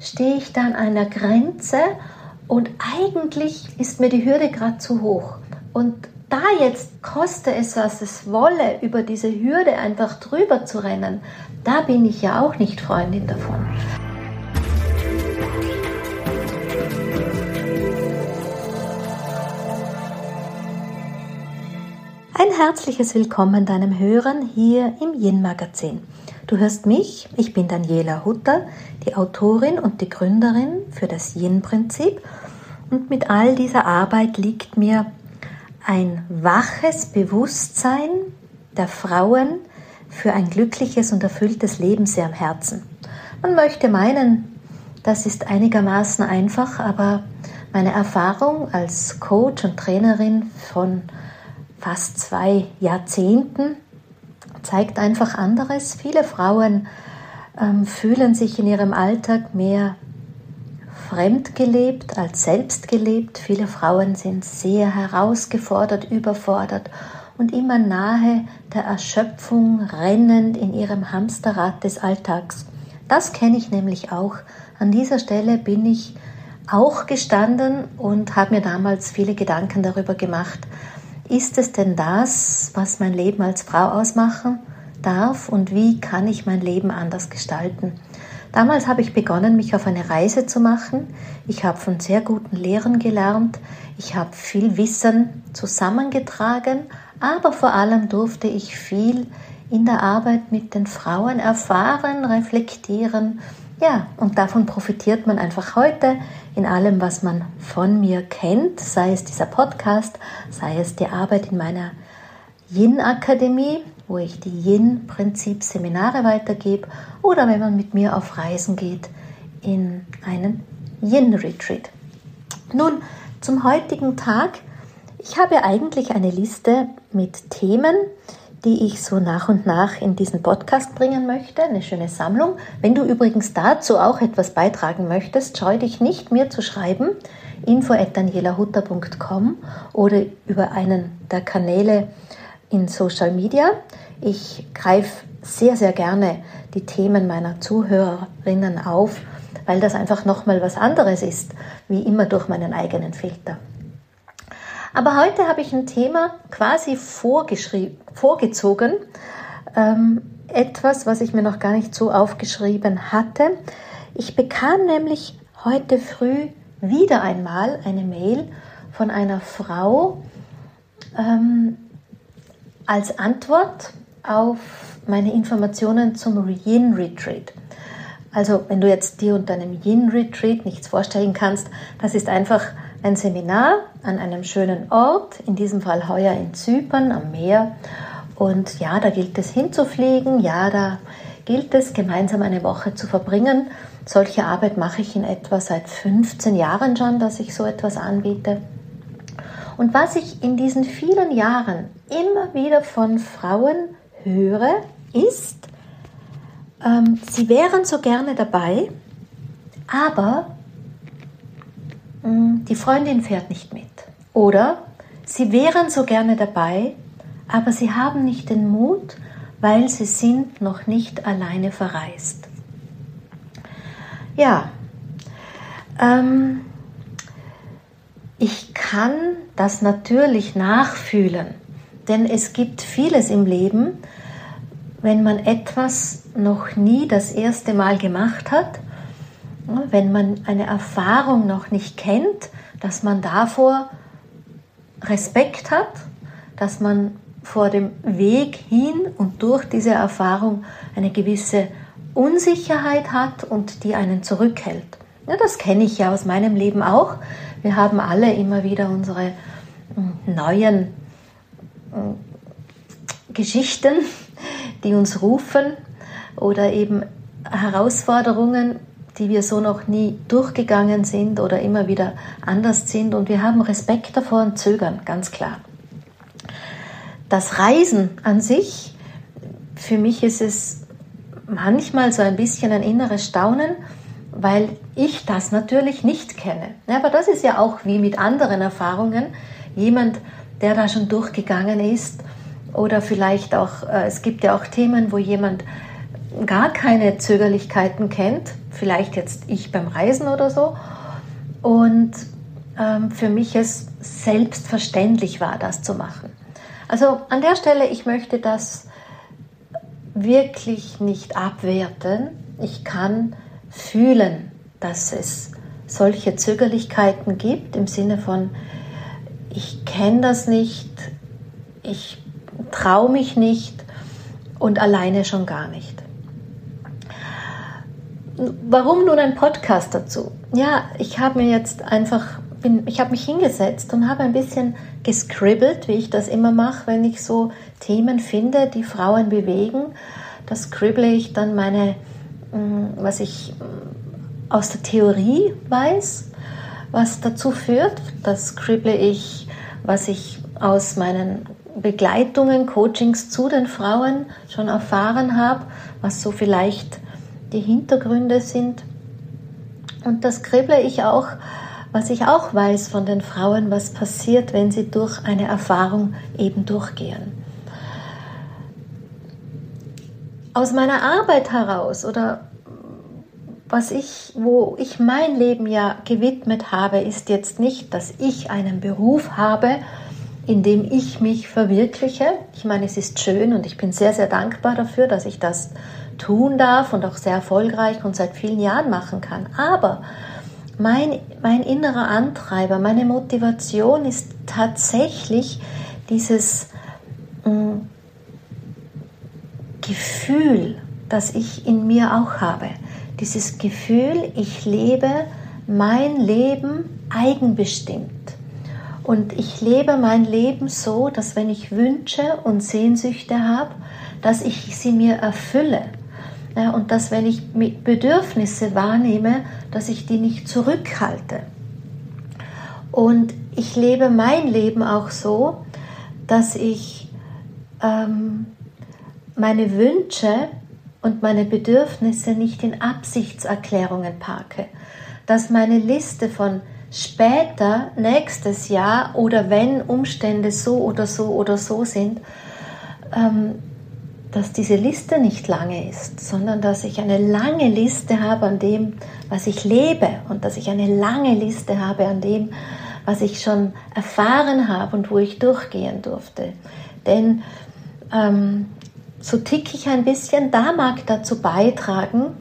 stehe ich da an einer Grenze und eigentlich ist mir die Hürde gerade zu hoch. Und da jetzt koste es, was es wolle, über diese Hürde einfach drüber zu rennen, da bin ich ja auch nicht Freundin davon. Ein herzliches Willkommen deinem Hörern hier im Yin Magazin. Du hörst mich, ich bin Daniela Hutter, die Autorin und die Gründerin für das Yin-Prinzip. Und mit all dieser Arbeit liegt mir ein waches Bewusstsein der Frauen für ein glückliches und erfülltes Leben sehr am Herzen. Man möchte meinen, das ist einigermaßen einfach, aber meine Erfahrung als Coach und Trainerin von fast zwei Jahrzehnten zeigt einfach anderes. Viele Frauen ähm, fühlen sich in ihrem Alltag mehr fremdgelebt als selbstgelebt. Viele Frauen sind sehr herausgefordert, überfordert und immer nahe der Erschöpfung, rennend in ihrem Hamsterrad des Alltags. Das kenne ich nämlich auch. An dieser Stelle bin ich auch gestanden und habe mir damals viele Gedanken darüber gemacht, ist es denn das, was mein Leben als Frau ausmachen darf und wie kann ich mein Leben anders gestalten? Damals habe ich begonnen, mich auf eine Reise zu machen. Ich habe von sehr guten Lehrern gelernt. Ich habe viel Wissen zusammengetragen, aber vor allem durfte ich viel in der Arbeit mit den Frauen erfahren, reflektieren. Ja, und davon profitiert man einfach heute in allem, was man von mir kennt, sei es dieser Podcast, sei es die Arbeit in meiner Yin-Akademie, wo ich die Yin-Prinzip-Seminare weitergebe, oder wenn man mit mir auf Reisen geht in einen Yin-Retreat. Nun, zum heutigen Tag. Ich habe eigentlich eine Liste mit Themen, die ich so nach und nach in diesen Podcast bringen möchte. Eine schöne Sammlung. Wenn du übrigens dazu auch etwas beitragen möchtest, scheu dich nicht, mir zu schreiben. info.danielahutter.com oder über einen der Kanäle in Social Media. Ich greife sehr, sehr gerne die Themen meiner Zuhörerinnen auf, weil das einfach nochmal was anderes ist, wie immer durch meinen eigenen Filter. Aber heute habe ich ein Thema quasi vorgezogen, ähm, etwas, was ich mir noch gar nicht so aufgeschrieben hatte. Ich bekam nämlich heute früh wieder einmal eine Mail von einer Frau ähm, als Antwort auf meine Informationen zum Yin Retreat. Also wenn du jetzt dir unter einem Yin Retreat nichts vorstellen kannst, das ist einfach ein Seminar an einem schönen Ort, in diesem Fall heuer in Zypern am Meer. Und ja, da gilt es hinzufliegen, ja, da gilt es gemeinsam eine Woche zu verbringen. Solche Arbeit mache ich in etwa seit 15 Jahren schon, dass ich so etwas anbiete. Und was ich in diesen vielen Jahren immer wieder von Frauen höre, ist, ähm, sie wären so gerne dabei, aber die Freundin fährt nicht mit. Oder sie wären so gerne dabei, aber sie haben nicht den Mut, weil sie sind noch nicht alleine verreist. Ja, ähm, ich kann das natürlich nachfühlen, denn es gibt vieles im Leben, wenn man etwas noch nie das erste Mal gemacht hat, wenn man eine Erfahrung noch nicht kennt, dass man davor Respekt hat, dass man vor dem Weg hin und durch diese Erfahrung eine gewisse Unsicherheit hat und die einen zurückhält. Ja, das kenne ich ja aus meinem Leben auch. Wir haben alle immer wieder unsere hm, neuen hm, Geschichten, die uns rufen oder eben Herausforderungen, die wir so noch nie durchgegangen sind oder immer wieder anders sind. Und wir haben Respekt davor und zögern, ganz klar. Das Reisen an sich, für mich ist es manchmal so ein bisschen ein inneres Staunen, weil ich das natürlich nicht kenne. Aber das ist ja auch wie mit anderen Erfahrungen. Jemand, der da schon durchgegangen ist oder vielleicht auch, äh, es gibt ja auch Themen, wo jemand gar keine Zögerlichkeiten kennt, vielleicht jetzt ich beim Reisen oder so, und ähm, für mich es selbstverständlich war, das zu machen. Also an der Stelle, ich möchte das wirklich nicht abwerten. Ich kann fühlen, dass es solche Zögerlichkeiten gibt im Sinne von, ich kenne das nicht, ich traue mich nicht und alleine schon gar nicht. Warum nun ein Podcast dazu? Ja, ich habe mir jetzt einfach, bin, ich habe mich hingesetzt und habe ein bisschen gescribbelt, wie ich das immer mache, wenn ich so Themen finde, die Frauen bewegen. Da scribble ich dann meine, mm, was ich mm, aus der Theorie weiß, was dazu führt. Das scribble ich, was ich aus meinen Begleitungen, Coachings zu den Frauen schon erfahren habe, was so vielleicht die Hintergründe sind. Und das krible ich auch, was ich auch weiß von den Frauen, was passiert, wenn sie durch eine Erfahrung eben durchgehen. Aus meiner Arbeit heraus oder was ich, wo ich mein Leben ja gewidmet habe, ist jetzt nicht, dass ich einen Beruf habe, in dem ich mich verwirkliche. Ich meine, es ist schön und ich bin sehr, sehr dankbar dafür, dass ich das tun darf und auch sehr erfolgreich und seit vielen Jahren machen kann. Aber mein, mein innerer Antreiber, meine Motivation ist tatsächlich dieses mm, Gefühl, das ich in mir auch habe. Dieses Gefühl, ich lebe mein Leben eigenbestimmt. Und ich lebe mein Leben so, dass wenn ich Wünsche und Sehnsüchte habe, dass ich sie mir erfülle. Ja, und dass wenn ich Bedürfnisse wahrnehme, dass ich die nicht zurückhalte. Und ich lebe mein Leben auch so, dass ich ähm, meine Wünsche und meine Bedürfnisse nicht in Absichtserklärungen parke. Dass meine Liste von später, nächstes Jahr oder wenn Umstände so oder so oder so sind, ähm, dass diese Liste nicht lange ist, sondern dass ich eine lange Liste habe an dem, was ich lebe und dass ich eine lange Liste habe an dem, was ich schon erfahren habe und wo ich durchgehen durfte. Denn ähm, so ticke ich ein bisschen, da mag dazu beitragen,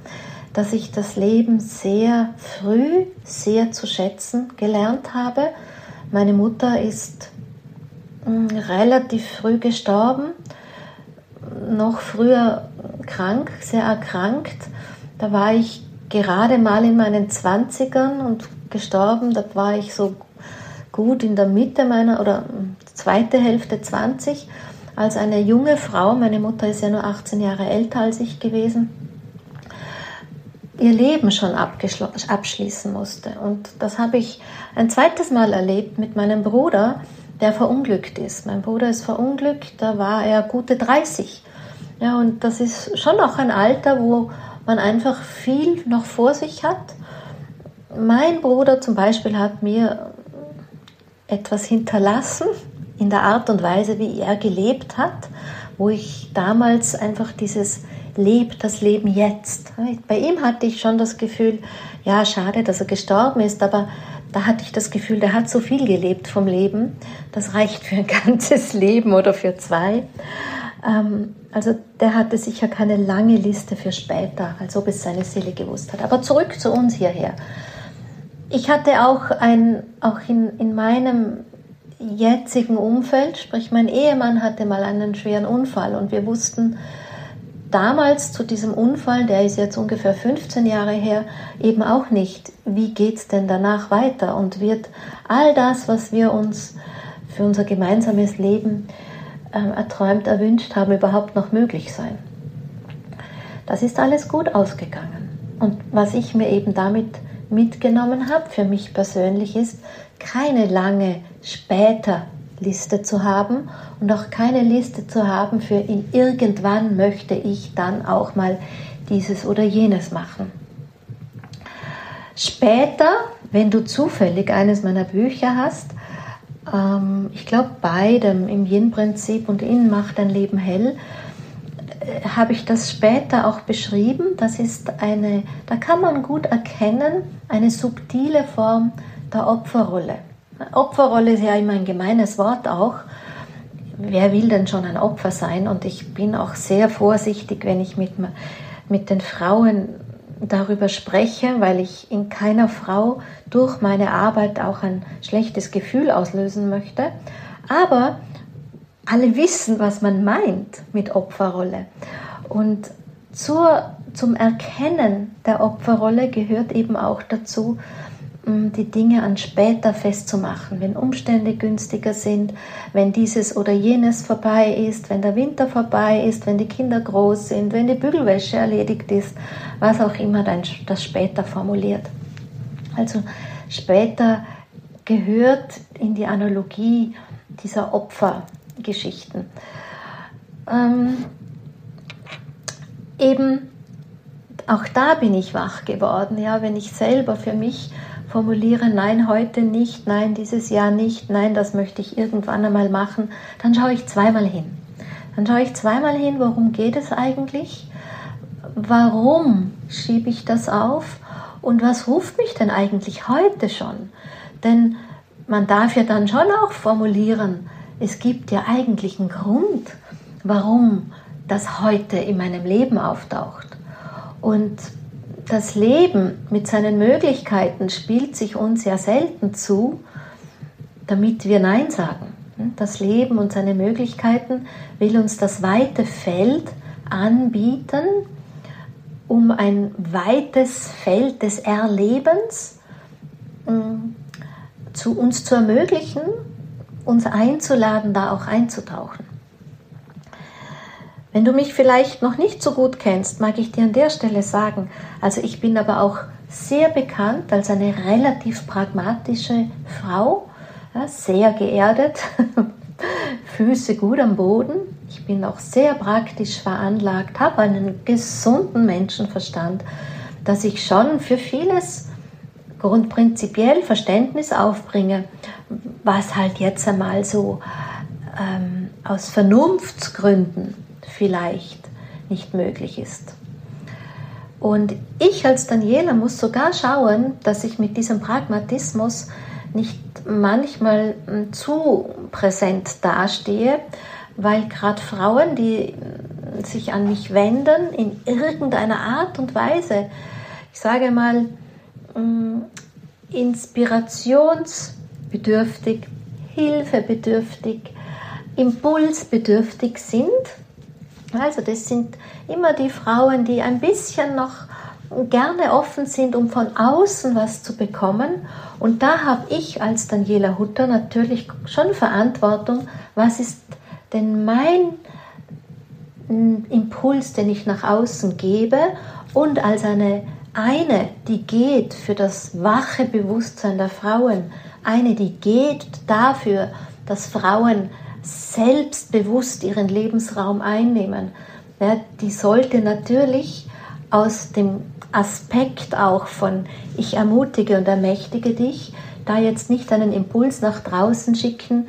dass ich das Leben sehr früh, sehr zu schätzen gelernt habe. Meine Mutter ist mh, hm, relativ früh gestorben noch früher krank, sehr erkrankt. Da war ich gerade mal in meinen 20ern und gestorben. Da war ich so gut in der Mitte meiner oder zweite Hälfte 20, als eine junge Frau, meine Mutter ist ja nur 18 Jahre älter als ich gewesen, ihr Leben schon abschließen musste. Und das habe ich ein zweites Mal erlebt mit meinem Bruder, der verunglückt ist. Mein Bruder ist verunglückt, da war er gute 30. Ja, und das ist schon auch ein Alter, wo man einfach viel noch vor sich hat. Mein Bruder zum Beispiel hat mir etwas hinterlassen in der Art und Weise, wie er gelebt hat, wo ich damals einfach dieses Lebt das Leben jetzt. Bei ihm hatte ich schon das Gefühl, ja, schade, dass er gestorben ist, aber da hatte ich das Gefühl, der hat so viel gelebt vom Leben, das reicht für ein ganzes Leben oder für zwei. Ähm, also der hatte sicher keine lange Liste für später, als ob es seine Seele gewusst hat. Aber zurück zu uns hierher. Ich hatte auch, ein, auch in, in meinem jetzigen Umfeld, sprich mein Ehemann hatte mal einen schweren Unfall und wir wussten, damals zu diesem Unfall, der ist jetzt ungefähr 15 Jahre her, eben auch nicht, wie geht es denn danach weiter und wird all das, was wir uns für unser gemeinsames Leben äh, erträumt, erwünscht haben, überhaupt noch möglich sein. Das ist alles gut ausgegangen. Und was ich mir eben damit mitgenommen habe, für mich persönlich ist, keine lange später Liste zu haben und auch keine Liste zu haben für in irgendwann möchte ich dann auch mal dieses oder jenes machen. Später, wenn du zufällig eines meiner Bücher hast, ähm, ich glaube beidem im Yin-Prinzip und Innen macht dein Leben hell, äh, habe ich das später auch beschrieben. Das ist eine, da kann man gut erkennen, eine subtile Form der Opferrolle. Opferrolle ist ja immer ein gemeines Wort auch. Wer will denn schon ein Opfer sein? Und ich bin auch sehr vorsichtig, wenn ich mit, mit den Frauen darüber spreche, weil ich in keiner Frau durch meine Arbeit auch ein schlechtes Gefühl auslösen möchte. Aber alle wissen, was man meint mit Opferrolle. Und zur, zum Erkennen der Opferrolle gehört eben auch dazu, die Dinge an später festzumachen, wenn Umstände günstiger sind, wenn dieses oder jenes vorbei ist, wenn der Winter vorbei ist, wenn die Kinder groß sind, wenn die Bügelwäsche erledigt ist, was auch immer das später formuliert. Also später gehört in die Analogie dieser Opfergeschichten. Ähm, eben auch da bin ich wach geworden, ja, wenn ich selber für mich formuliere, nein, heute nicht, nein, dieses Jahr nicht, nein, das möchte ich irgendwann einmal machen, dann schaue ich zweimal hin. Dann schaue ich zweimal hin, worum geht es eigentlich? Warum schiebe ich das auf? Und was ruft mich denn eigentlich heute schon? Denn man darf ja dann schon auch formulieren, es gibt ja eigentlich einen Grund, warum das heute in meinem Leben auftaucht. Und das Leben mit seinen Möglichkeiten spielt sich uns ja selten zu, damit wir Nein sagen. Das Leben und seine Möglichkeiten will uns das weite Feld anbieten, um ein weites Feld des Erlebens mm, zu uns zu ermöglichen, uns einzuladen, da auch einzutauchen. Wenn du mich vielleicht noch nicht so gut kennst, mag ich dir an der Stelle sagen, also ich bin aber auch sehr bekannt als eine relativ pragmatische Frau, ja, sehr geerdet, Füße gut am Boden. Ich bin auch sehr praktisch veranlagt, habe einen gesunden Menschenverstand, dass ich schon für vieles grundprinzipiell Verständnis aufbringe, was halt jetzt einmal so ähm, aus Vernunftsgründen vielleicht nicht möglich ist. Und ich als Daniela muss sogar schauen, dass ich mit diesem Pragmatismus nicht manchmal hm, zu präsent dastehe, weil gerade Frauen, die hm, sich an mich wenden, in irgendeiner Art und Weise, ich sage mal, hm, inspirationsbedürftig, hilfebedürftig, impulsbedürftig sind, also das sind immer die Frauen, die ein bisschen noch gerne offen sind, um von außen was zu bekommen. Und da habe ich als Daniela Hutter natürlich schon Verantwortung, was ist denn mein Impuls, den ich nach außen gebe? Und als eine eine, die geht für das wache Bewusstsein der Frauen, eine, die geht dafür, dass Frauen selbstbewusst ihren Lebensraum einnehmen. Ja, die sollte natürlich aus dem Aspekt auch von ich ermutige und ermächtige dich, da jetzt nicht einen Impuls nach draußen schicken,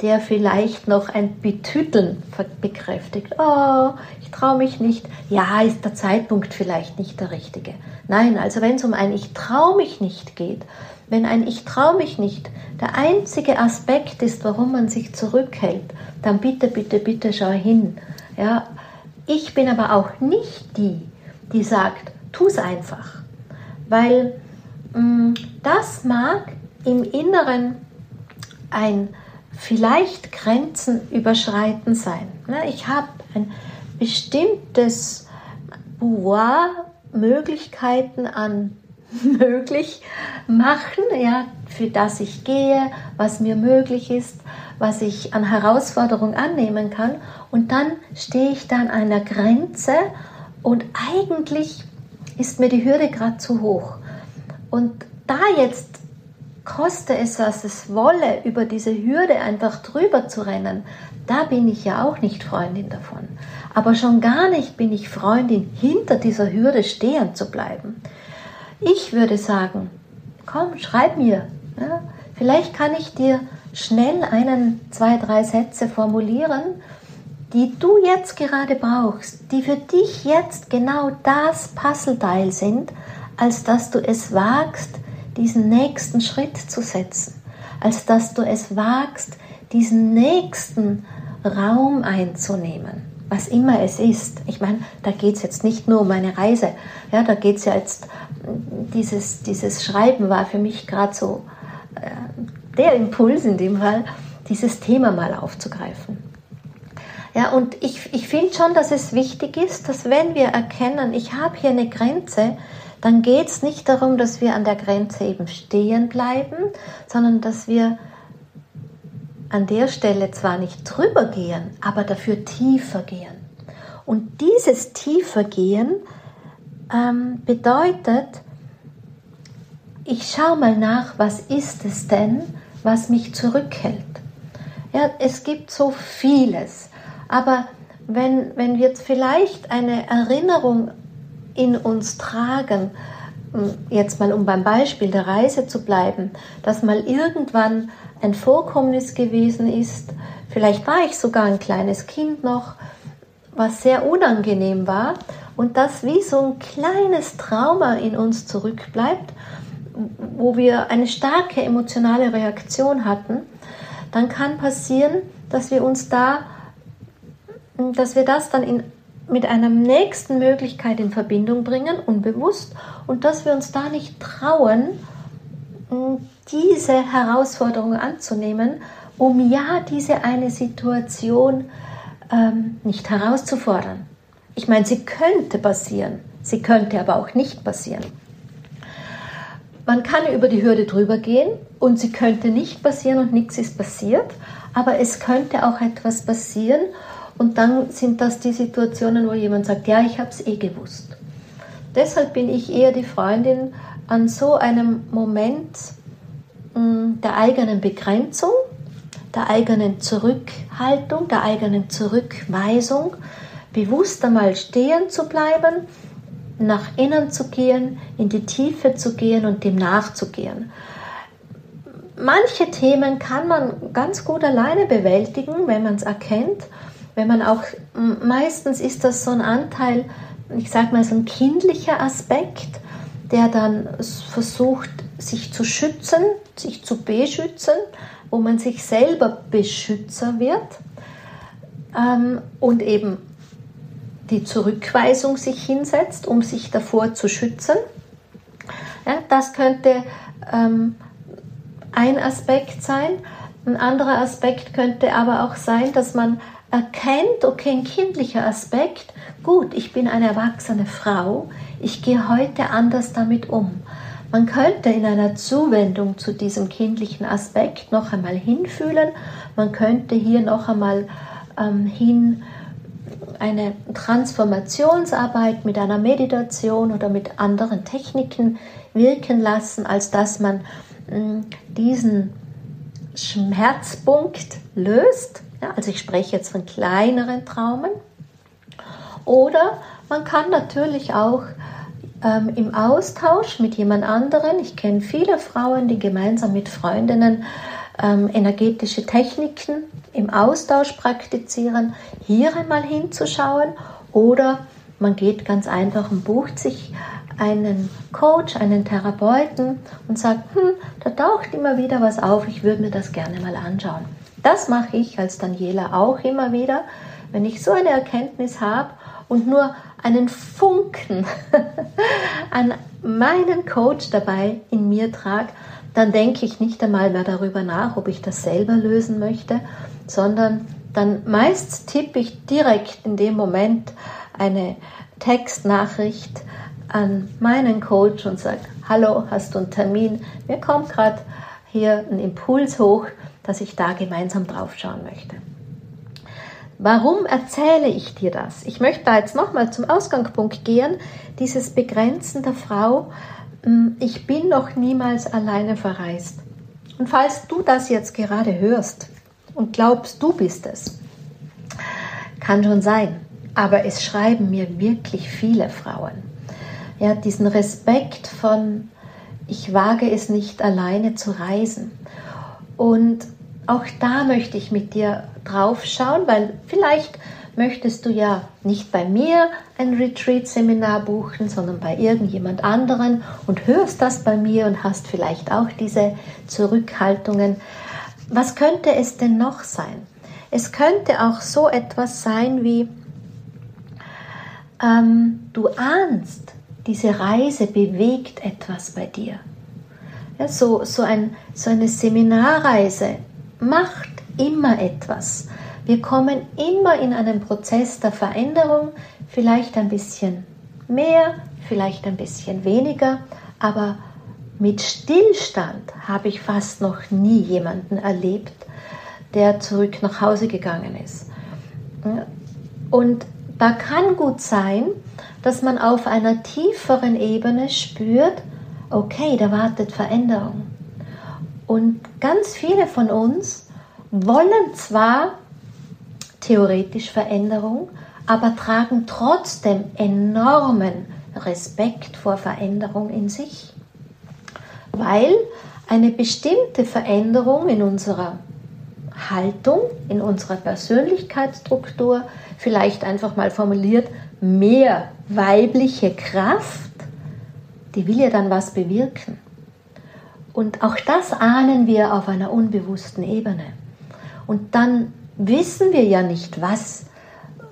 der vielleicht noch ein Betüteln bekräftigt. Oh, ich traue mich nicht. Ja, ist der Zeitpunkt vielleicht nicht der richtige. Nein, also wenn es um ein Ich traue mich nicht geht, wenn ein Ich traue mich nicht der einzige Aspekt ist, warum man sich zurückhält, dann bitte, bitte, bitte schau hin. Ja, ich bin aber auch nicht die, die sagt, tu es einfach. Weil mh, mm, das mag im Inneren ein vielleicht Grenzen überschreiten sein. Ne, ich habe ein bestimmtes Pouvoir Möglichkeiten an möglich machen, ja, für das ich gehe, was mir möglich ist, was ich an Herausforderungen annehmen kann. Und dann stehe ich da an einer Grenze und eigentlich ist mir die Hürde gerade zu hoch. Und da jetzt koste es, was es wolle, über diese Hürde einfach drüber zu rennen, da bin ich ja auch nicht Freundin davon. Aber schon gar nicht bin ich Freundin, hinter dieser Hürde stehen zu bleiben. Ich würde sagen, komm, schreib mir. Ja, vielleicht kann ich dir schnell einen, zwei, drei Sätze formulieren, die du jetzt gerade brauchst, die für dich jetzt genau das Puzzleteil sind, als dass du es wagst, diesen nächsten Schritt zu setzen, als dass du es wagst, diesen nächsten Raum einzunehmen, was immer es ist. Ich meine, da geht es jetzt nicht nur um eine Reise, ja, da geht es ja jetzt, dieses, dieses Schreiben war für mich gerade so äh, der Impuls in dem Fall, dieses Thema mal aufzugreifen. Ja, und ich, ich finde schon, dass es wichtig ist, dass wenn wir erkennen, ich habe hier eine Grenze, dann geht es nicht darum, dass wir an der Grenze eben stehen bleiben, sondern dass wir an der Stelle zwar nicht drüber gehen, aber dafür tiefer gehen. Und dieses tiefer gehen ähm, bedeutet, ich schaue mal nach, was ist es denn, was mich zurückhält. Ja, es gibt so vieles, aber wenn, wenn wir vielleicht eine Erinnerung in uns tragen, jetzt mal um beim Beispiel der Reise zu bleiben, dass mal irgendwann ein Vorkommnis gewesen ist, vielleicht war ich sogar ein kleines Kind noch, was sehr unangenehm war und das wie so ein kleines Trauma in uns zurückbleibt, wo wir eine starke emotionale Reaktion hatten, dann kann passieren, dass wir uns da, dass wir das dann in, mit einer nächsten Möglichkeit in Verbindung bringen, unbewusst, und dass wir uns da nicht trauen, diese Herausforderung anzunehmen, um ja diese eine Situation ähm, nicht herauszufordern. Ich meine, sie könnte passieren, sie könnte aber auch nicht passieren. Man kann über die Hürde drüber gehen und sie könnte nicht passieren und nichts ist passiert, aber es könnte auch etwas passieren und dann sind das die Situationen, wo jemand sagt, ja, ich habe es eh gewusst. Deshalb bin ich eher die Freundin an so einem Moment mm, der eigenen Begrenzung, der eigenen Zurückhaltung, der eigenen Zurückweisung, bewusst einmal stehen zu bleiben, nach innen zu gehen, in die Tiefe zu gehen und dem nachzugehen. Manche Themen kann man ganz gut alleine bewältigen, wenn man es erkennt. Wenn man auch, meistens ist das so ein Anteil, ich sage mal so ein kindlicher Aspekt, der dann versucht, sich zu schützen, sich zu beschützen, wo man sich selber Beschützer wird ähm, und eben die Zurückweisung sich hinsetzt, um sich davor zu schützen. Ja, das könnte ähm, ein Aspekt sein. Ein anderer Aspekt könnte aber auch sein, dass man erkennt, okay, ein kindlicher Aspekt, gut, ich bin eine erwachsene Frau, ich gehe heute anders damit um. Man könnte in einer Zuwendung zu diesem kindlichen Aspekt noch einmal hinfühlen, man könnte hier noch einmal ähm, hin eine Transformationsarbeit mit einer Meditation oder mit anderen Techniken wirken lassen, als dass man mh, diesen Schmerzpunkt löst. Ja, also ich spreche jetzt von kleineren Traumen. Oder man kann natürlich auch ähm, im Austausch mit jemand anderen, ich kenne viele Frauen, die gemeinsam mit Freundinnen ähm, energetische Techniken im Austausch praktizieren, hier einmal hinzuschauen oder man geht ganz einfach und bucht sich einen Coach, einen Therapeuten und sagt, hm, da taucht immer wieder was auf, ich würde mir das gerne mal anschauen. Das mache ich als Daniela auch immer wieder, wenn ich so eine Erkenntnis habe und nur einen Funken an meinen Coach dabei in mir trage, dann denke ich nicht einmal mehr darüber nach, ob ich das selber lösen möchte, sondern dann meist tippe ich direkt in dem Moment eine Textnachricht an meinen Coach und sage, hallo, hast du einen Termin? Mir kommt gerade hier ein Impuls hoch, dass ich da gemeinsam drauf schauen möchte. Warum erzähle ich dir das? Ich möchte da jetzt nochmal zum Ausgangspunkt gehen, dieses Begrenzen der Frau. Hm, ich bin noch niemals alleine verreist. Und falls du das jetzt gerade hörst und glaubst, du bist es, kann schon sein. Aber es schreiben mir wirklich viele Frauen. Ja, diesen Respekt von, ich wage es nicht alleine zu reisen. Und auch da möchte ich mit dir drauf schauen, weil vielleicht möchtest du ja nicht bei mir ein Retreat-Seminar buchen, sondern bei irgendjemand anderen und hörst das bei mir und hast vielleicht auch diese Zurückhaltungen. Was könnte es denn noch sein? Es könnte auch so etwas sein wie, ähm, du ahnst, diese Reise bewegt etwas bei dir. Ja, so, so, ein, so eine Seminarreise macht immer etwas. Wir kommen immer in einen Prozess der Veränderung, vielleicht ein bisschen mehr, vielleicht ein bisschen weniger, aber mit Stillstand habe ich fast noch nie jemanden erlebt, der zurück nach Hause gegangen ist. Und da kann gut sein, dass man auf einer tieferen Ebene spürt, okay, da wartet Veränderung. Und ganz viele von uns wollen zwar theoretisch Veränderung, aber tragen trotzdem enormen Respekt vor Veränderung in sich, weil eine bestimmte Veränderung in unserer Haltung, in unserer Persönlichkeitsstruktur, vielleicht einfach mal formuliert, mehr weibliche Kraft, die will ja dann was bewirken. Und auch das ahnen wir auf einer unbewussten Ebene. Und dann wissen wir ja nicht, was,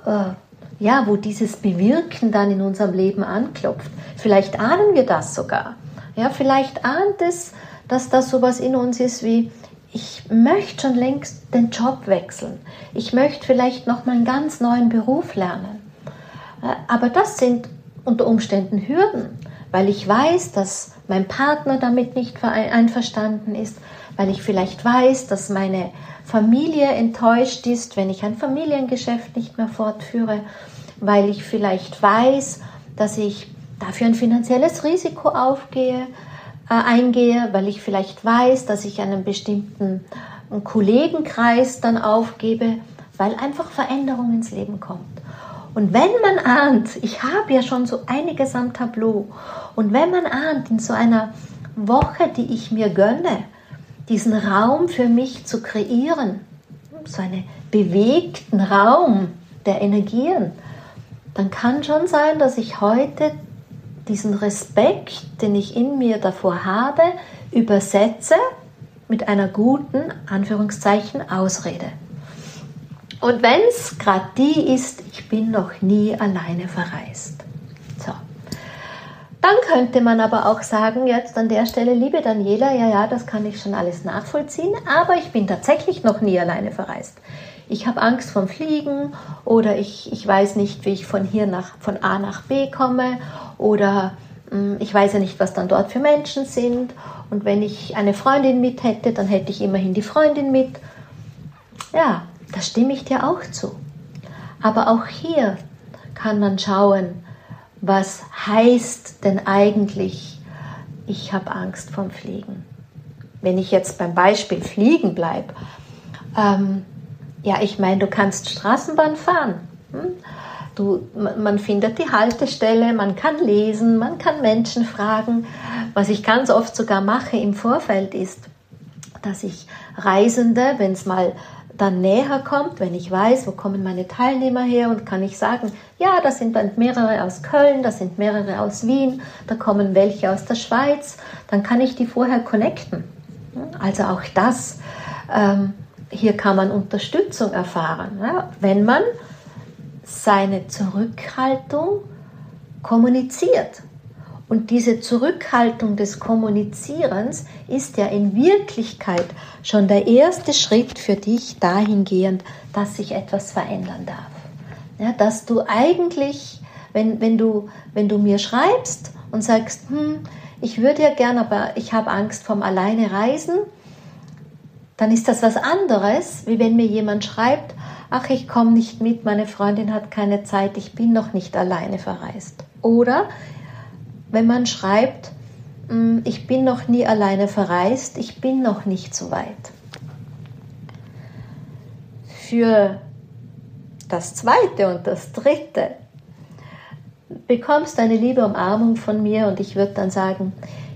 äh, ja, wo dieses Bewirken dann in unserem Leben anklopft. Vielleicht ahnen wir das sogar. Ja, vielleicht ahnt es, dass das sowas in uns ist wie, ich möchte schon längst den Job wechseln. Ich möchte vielleicht noch mal einen ganz neuen Beruf lernen. Äh, aber das sind unter Umständen Hürden, weil ich weiß, dass mein Partner damit nicht einverstanden ist, weil ich vielleicht weiß, dass meine Familie enttäuscht ist, wenn ich ein Familiengeschäft nicht mehr fortführe, weil ich vielleicht weiß, dass ich dafür ein finanzielles Risiko aufgehe, äh, eingehe, weil ich vielleicht weiß, dass ich einen bestimmten Kollegenkreis dann aufgebe, weil einfach Veränderung ins Leben kommt. Und wenn man ahnt, ich habe ja schon so einiges am Tableau, und wenn man ahnt, in so einer Woche, die ich mir gönne, diesen Raum für mich zu kreieren, so einen bewegten Raum der Energien, dann kann schon sein, dass ich heute diesen Respekt, den ich in mir davor habe, übersetze mit einer guten, Anführungszeichen, Ausrede. Und wenn es gerade die ist, ich bin noch nie alleine verreist. Dann könnte man aber auch sagen, jetzt an der Stelle, liebe Daniela, ja, ja, das kann ich schon alles nachvollziehen, aber ich bin tatsächlich noch nie alleine verreist. Ich habe Angst vom Fliegen oder ich, ich weiß nicht, wie ich von hier nach, von A nach B komme oder mh, hm, ich weiß ja nicht, was dann dort für Menschen sind. Und wenn ich eine Freundin mit hätte, dann hätte ich immerhin die Freundin mit. Ja, da stimme ich dir auch zu. Aber auch hier kann man schauen, was heißt denn eigentlich, ich habe Angst vom Fliegen? Wenn ich jetzt beim Beispiel Fliegen bleibe, ähm, ja, ich meine, du kannst Straßenbahn fahren. Hm? Du, man findet die Haltestelle, man kann lesen, man kann Menschen fragen. Was ich ganz oft sogar mache im Vorfeld ist, dass ich Reisende, wenn es mal dann näher kommt, wenn ich weiß, wo kommen meine Teilnehmer her und kann ich sagen, ja, das sind dann mehrere aus Köln, das sind mehrere aus Wien, da kommen welche aus der Schweiz, dann kann ich die vorher connecten. Also auch das, ähm, hier kann man Unterstützung erfahren, ja, wenn man seine Zurückhaltung kommuniziert. Und diese Zurückhaltung des Kommunizierens ist ja in Wirklichkeit schon der erste Schritt für dich dahingehend, dass sich etwas verändern darf. Ja, dass du eigentlich, wenn, wenn, du, wenn du mir schreibst und sagst, hm, ich würde ja gern, aber ich habe Angst vom Alleine reisen, dann ist das was anderes, wie wenn mir jemand schreibt, ach, ich komme nicht mit, meine Freundin hat keine Zeit, ich bin noch nicht alleine verreist. Oder wenn man schreibt, mm, ich bin noch nie alleine verreist, ich bin noch nicht so weit. Für das zweite und das dritte bekommst du eine liebe Umarmung von mir und ich würde dann sagen,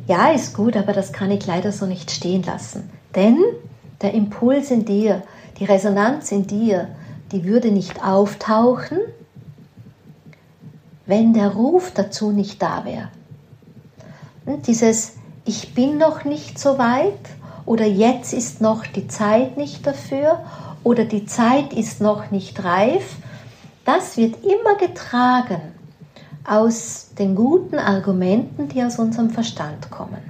ja, ist gut, aber das kann ich leider so nicht stehen lassen. Denn der Impuls in dir, die Resonanz in dir die würde nicht auftauchen, wenn der Ruf dazu nicht da wäre. Dieses Ich bin noch nicht so weit oder jetzt ist noch die Zeit nicht dafür oder die Zeit ist noch nicht reif, das wird immer getragen aus den guten Argumenten, die aus unserem Verstand kommen.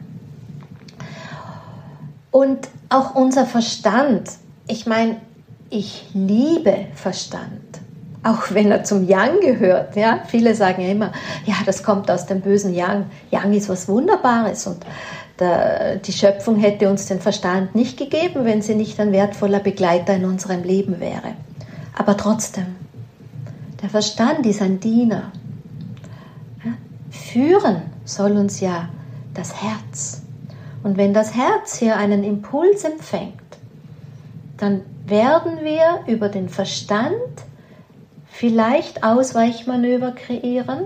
Und auch unser Verstand, ich meine, ich liebe Verstand, auch wenn er zum Yang gehört. Ja? Viele sagen ja immer, ja, das kommt aus dem bösen Yang. Yang ist was Wunderbares und der, die Schöpfung hätte uns den Verstand nicht gegeben, wenn sie nicht ein wertvoller Begleiter in unserem Leben wäre. Aber trotzdem, der Verstand ist ein Diener. Ja? Führen soll uns ja das Herz. Und wenn das Herz hier einen Impuls empfängt, dann werden wir über den Verstand vielleicht Ausweichmanöver kreieren,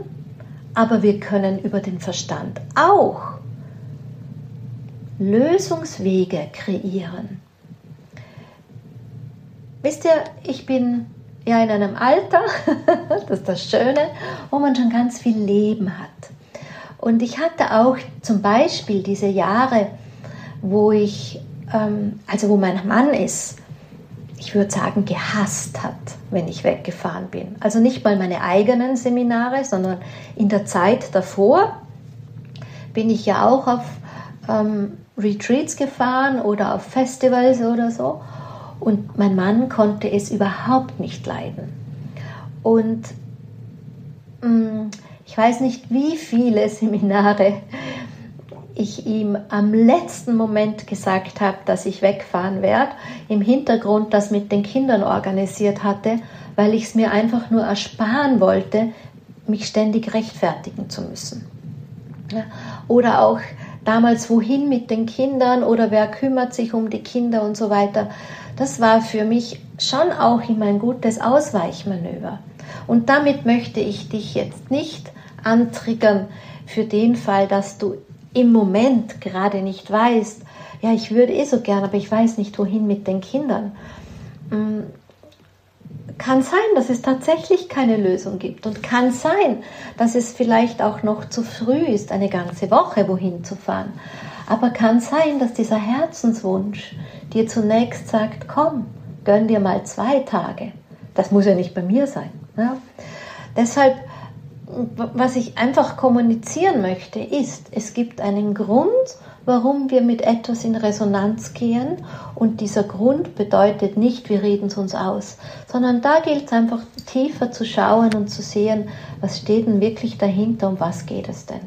aber wir können über den Verstand auch Lösungswege kreieren. Wisst ihr, ich bin ja in einem Alter, das ist das Schöne, wo man schon ganz viel Leben hat. Und ich hatte auch zum Beispiel diese Jahre, wo ich, ähm, also wo mein Mann ist, ich würde sagen, gehasst hat, wenn ich weggefahren bin. Also nicht mal meine eigenen Seminare, sondern in der Zeit davor bin ich ja auch auf ähm, Retreats gefahren oder auf Festivals oder so. Und mein Mann konnte es überhaupt nicht leiden. Und mh, mm, ich weiß nicht, wie viele Seminare ich ihm am letzten Moment gesagt habe, dass ich wegfahren werde, im Hintergrund das mit den Kindern organisiert hatte, weil ich es mir einfach nur ersparen wollte, mich ständig rechtfertigen zu müssen. Ja, oder auch damals, wohin mit den Kindern oder wer kümmert sich um die Kinder und so weiter. Das war für mich schon auch immer ein gutes Ausweichmanöver. Und damit möchte ich dich jetzt nicht antriggern für den Fall, dass du im Moment gerade nicht weißt, ja, ich würde eh so gern, aber ich weiß nicht, wohin mit den Kindern. Mm, kann sein, dass es tatsächlich keine Lösung gibt und kann sein, dass es vielleicht auch noch zu früh ist, eine ganze Woche wohin zu fahren. Aber kann sein, dass dieser Herzenswunsch dir zunächst sagt, komm, gönn dir mal zwei Tage. Das muss ja nicht bei mir sein. Ja? Deshalb was ich einfach kommunizieren möchte, ist, es gibt einen Grund, warum wir mit etwas in Resonanz gehen. Und dieser Grund bedeutet nicht, wir reden es uns aus, sondern da gilt es einfach tiefer zu schauen und zu sehen, was steht denn wirklich dahinter, um was geht es denn.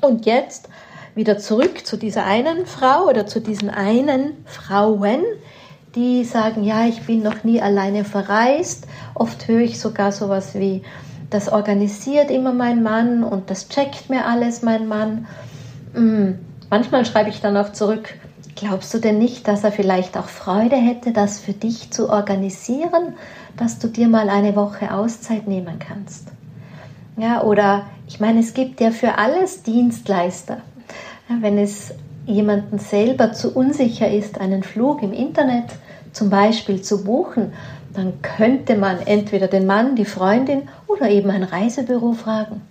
Und jetzt wieder zurück zu dieser einen Frau oder zu diesen einen Frauen, die sagen, ja, ich bin noch nie alleine verreist. Oft höre ich sogar sowas wie, das organisiert immer mein Mann und das checkt mir alles mein Mann. Hm. Manchmal schreibe ich dann auch zurück, glaubst du denn nicht, dass er vielleicht auch Freude hätte, das für dich zu organisieren, dass du dir mal eine Woche Auszeit nehmen kannst? Ja, oder ich meine, es gibt ja für alles Dienstleister. Ja, wenn es jemanden selber zu unsicher ist, einen Flug im Internet zum Beispiel zu buchen, dann könnte man entweder den Mann, die Freundin oder eben ein Reisebüro fragen.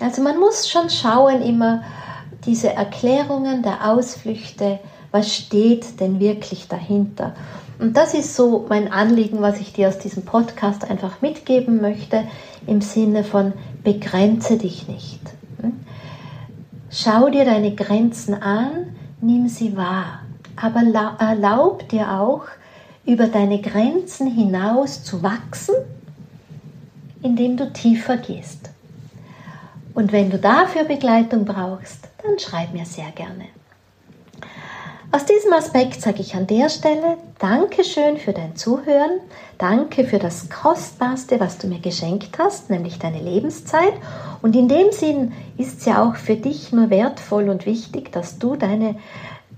Also man muss schon schauen immer diese Erklärungen der Ausflüchte, was steht denn wirklich dahinter. Und das ist so mein Anliegen, was ich dir aus diesem Podcast einfach mitgeben möchte, im Sinne von begrenze dich nicht. Schau dir deine Grenzen an, nimm sie wahr, aber erlaub dir auch, über deine Grenzen hinaus zu wachsen, indem du tiefer gehst. Und wenn du dafür Begleitung brauchst, dann schreib mir sehr gerne. Aus diesem Aspekt sage ich an der Stelle Dankeschön für dein Zuhören, danke für das Kostbarste, was du mir geschenkt hast, nämlich deine Lebenszeit. Und in dem Sinn ist es ja auch für dich nur wertvoll und wichtig, dass du deine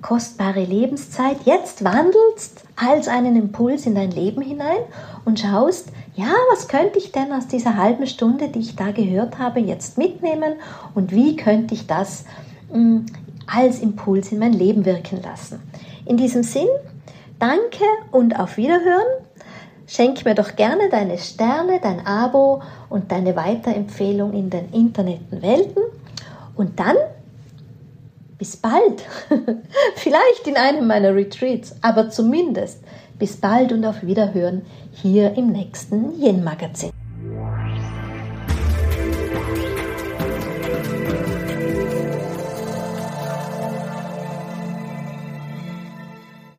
kostbare Lebenszeit jetzt wandelst als einen Impuls in dein Leben hinein und schaust, ja, was könnte ich denn aus dieser halben Stunde, die ich da gehört habe, jetzt mitnehmen und wie könnte ich das mh, mm, als Impuls in mein Leben wirken lassen. In diesem Sinn, danke und auf Wiederhören. Schenk mir doch gerne deine Sterne, dein Abo und deine Weiterempfehlung in den Internetwelten. Und dann bis bald. Vielleicht in einem meiner Retreats, aber zumindest bis bald und auf Wiederhören hier im nächsten Yen Magazin.